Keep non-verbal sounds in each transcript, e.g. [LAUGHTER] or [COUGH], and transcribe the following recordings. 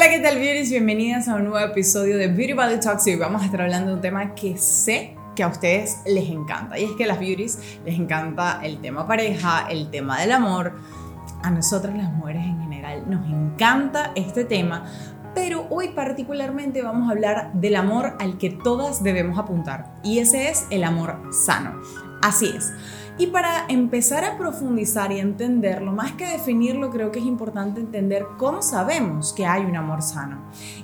Hola, ¿qué tal, beauties? Bienvenidas a un nuevo episodio de Beauty Body Talks y hoy vamos a estar hablando de un tema que sé que a ustedes les encanta y es que a las beauties les encanta el tema pareja, el tema del amor. A nosotras las mujeres en general nos encanta este tema, pero hoy particularmente vamos a hablar del amor al que todas debemos apuntar y ese es el amor sano. Así es. Y para empezar a profundizar y entenderlo, más que definirlo, creo que es importante entender cómo sabemos que hay un amor sano.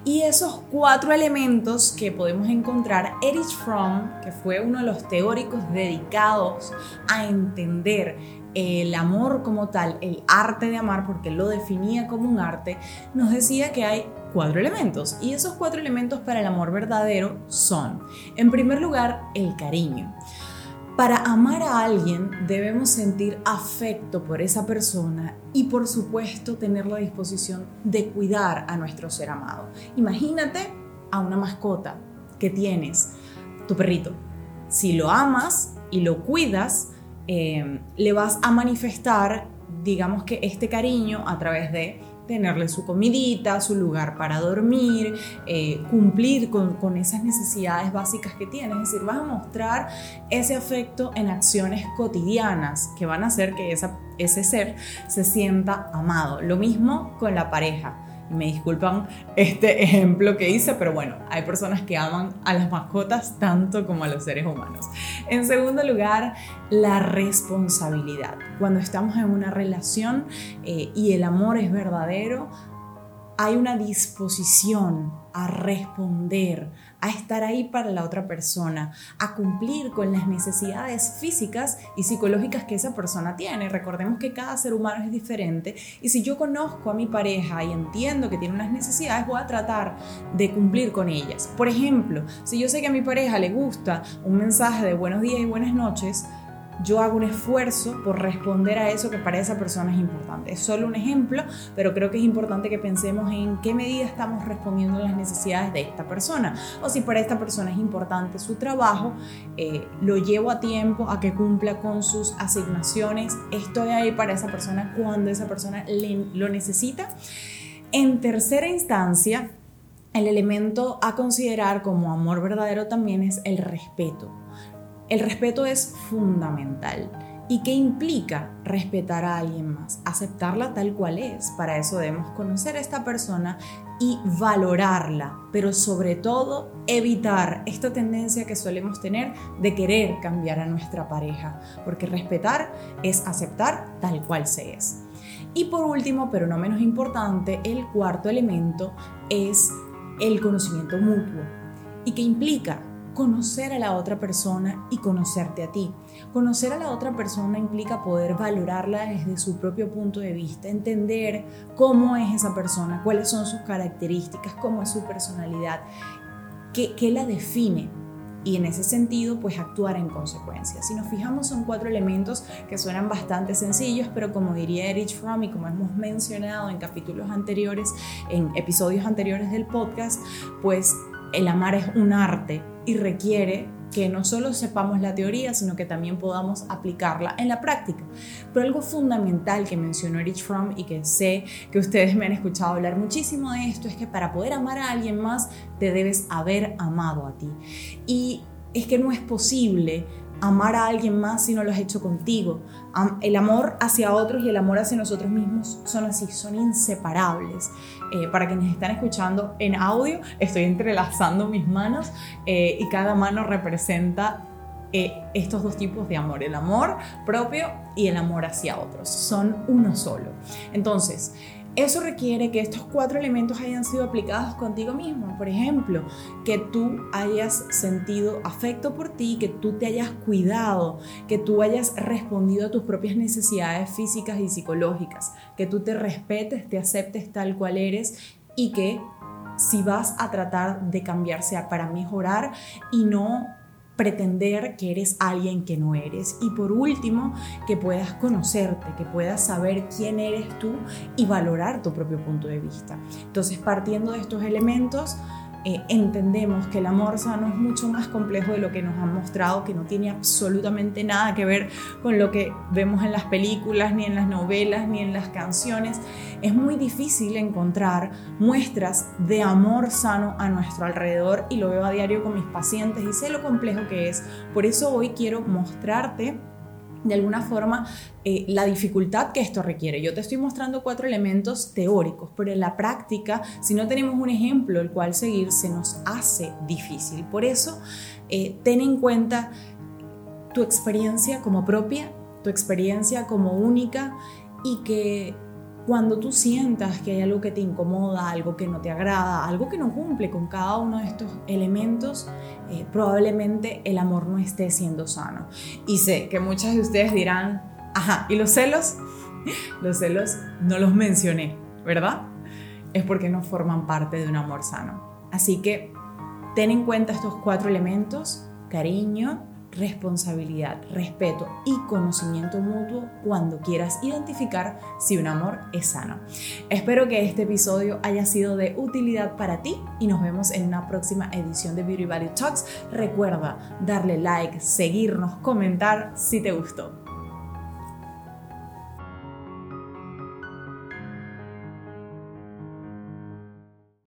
Y esos cuatro elementos que podemos encontrar, Erich Fromm, que fue uno de los teóricos dedicados a entender el amor como tal, el arte de amar, porque lo definía como un arte, nos decía que hay cuatro elementos. Y esos cuatro elementos para el amor verdadero son, en primer lugar, el cariño. Para amar a alguien debemos sentir afecto por esa persona y por supuesto tener la disposición de cuidar a nuestro ser amado. Imagínate a una mascota que tienes, tu perrito. Si lo amas y lo cuidas, eh, le vas a manifestar, digamos que este cariño a través de tenerle su comidita, su lugar para dormir, eh, cumplir con, esas necesidades básicas que tiene. Es decir, vas a mostrar ese afecto en acciones cotidianas que van a hacer que ese ser se sienta amado. Lo mismo con la pareja me disculpan este [LAUGHS] ejemplo que hice, pero bueno, hay personas que aman a las mascotas tanto como a los seres humanos. En segundo lugar, la responsabilidad. Cuando estamos en una relación eh, y el amor es verdadero, hay una disposición a responder, a estar ahí para la otra persona, a cumplir con las necesidades físicas y psicológicas que esa persona tiene. Recordemos que cada ser humano es diferente y si yo conozco a mi pareja y entiendo que tiene unas necesidades, voy a tratar de cumplir con ellas. Por ejemplo, si yo sé que a mi pareja le gusta un mensaje de buenos días y buenas noches, yo hago un esfuerzo por responder a eso que para esa persona es importante. Es solo un ejemplo, pero creo que es importante que pensemos en qué medida estamos respondiendo a las necesidades de esta persona. O si para esta persona es importante su trabajo, eh, lo llevo a tiempo a que cumpla con sus asignaciones. Estoy ahí para esa persona cuando esa persona lo necesita. En tercera instancia, el elemento a considerar como amor verdadero también es el respeto. El respeto es fundamental. ¿Y qué implica respetar a alguien más? Aceptarla tal cual es. Para eso debemos conocer a esta persona y valorarla, pero sobre todo evitar esta tendencia que solemos tener de querer cambiar a nuestra pareja, porque respetar es aceptar tal cual se es. Y por último, pero no menos importante, el cuarto elemento es el conocimiento mutuo. ¿Y qué implica? Conocer a la otra persona y conocerte a ti. Conocer a la otra persona implica poder valorarla desde su propio punto de vista, entender cómo es esa persona, cuáles son sus características, cómo es su personalidad, qué, qué la define y en ese sentido pues actuar en consecuencia. Si nos fijamos son cuatro elementos que suenan bastante sencillos, pero como diría Erich Fromm y como hemos mencionado en capítulos anteriores, en episodios anteriores del podcast, pues el amar es un arte y requiere que no solo sepamos la teoría, sino que también podamos aplicarla en la práctica. Pero algo fundamental que mencionó Erich Fromm y que sé que ustedes me han escuchado hablar muchísimo de esto es que para poder amar a alguien más te debes haber amado a ti. Y es que no es posible amar a alguien más si no lo has hecho contigo. El amor hacia otros y el amor hacia nosotros mismos son así, son inseparables. Eh, para quienes están escuchando en audio, estoy entrelazando mis manos eh, y cada mano representa eh, estos dos tipos de amor, el amor propio y el amor hacia otros. Son uno solo. Entonces, eso requiere que estos cuatro elementos hayan sido aplicados contigo mismo. Por ejemplo, que tú hayas sentido afecto por ti, que tú te hayas cuidado, que tú hayas respondido a tus propias necesidades físicas y psicológicas, que tú te respetes, te aceptes tal cual eres y que si vas a tratar de cambiar sea para mejorar y no pretender que eres alguien que no eres. Y por último, que puedas conocerte, que puedas saber quién eres tú y valorar tu propio punto de vista. Entonces, partiendo de estos elementos, eh, entendemos que el amor sano es mucho más complejo de lo que nos han mostrado, que no tiene absolutamente nada que ver con lo que vemos en las películas, ni en las novelas, ni en las canciones. Es muy difícil encontrar muestras de amor sano a nuestro alrededor y lo veo a diario con mis pacientes y sé lo complejo que es. Por eso hoy quiero mostrarte de alguna forma eh, la dificultad que esto requiere. Yo te estoy mostrando cuatro elementos teóricos, pero en la práctica, si no tenemos un ejemplo el cual seguir, se nos hace difícil. Por eso, eh, ten en cuenta tu experiencia como propia, tu experiencia como única y que cuando tú sientas que hay algo que te incomoda, algo que no te agrada, algo que no cumple con cada uno de estos elementos, eh, probablemente el amor no esté siendo sano. Y sé que muchas de ustedes dirán, ajá, ¿y los celos? [LAUGHS] Los celos no los mencioné, ¿verdad? Es porque no forman parte de un amor sano. Así que ten en cuenta estos cuatro elementos, cariño, responsabilidad, respeto y conocimiento mutuo cuando quieras identificar si un amor es sano. Espero que este episodio haya sido de utilidad para ti y nos vemos en una próxima edición de Beauty Value Talks. Recuerda darle like, seguirnos, comentar si te gustó.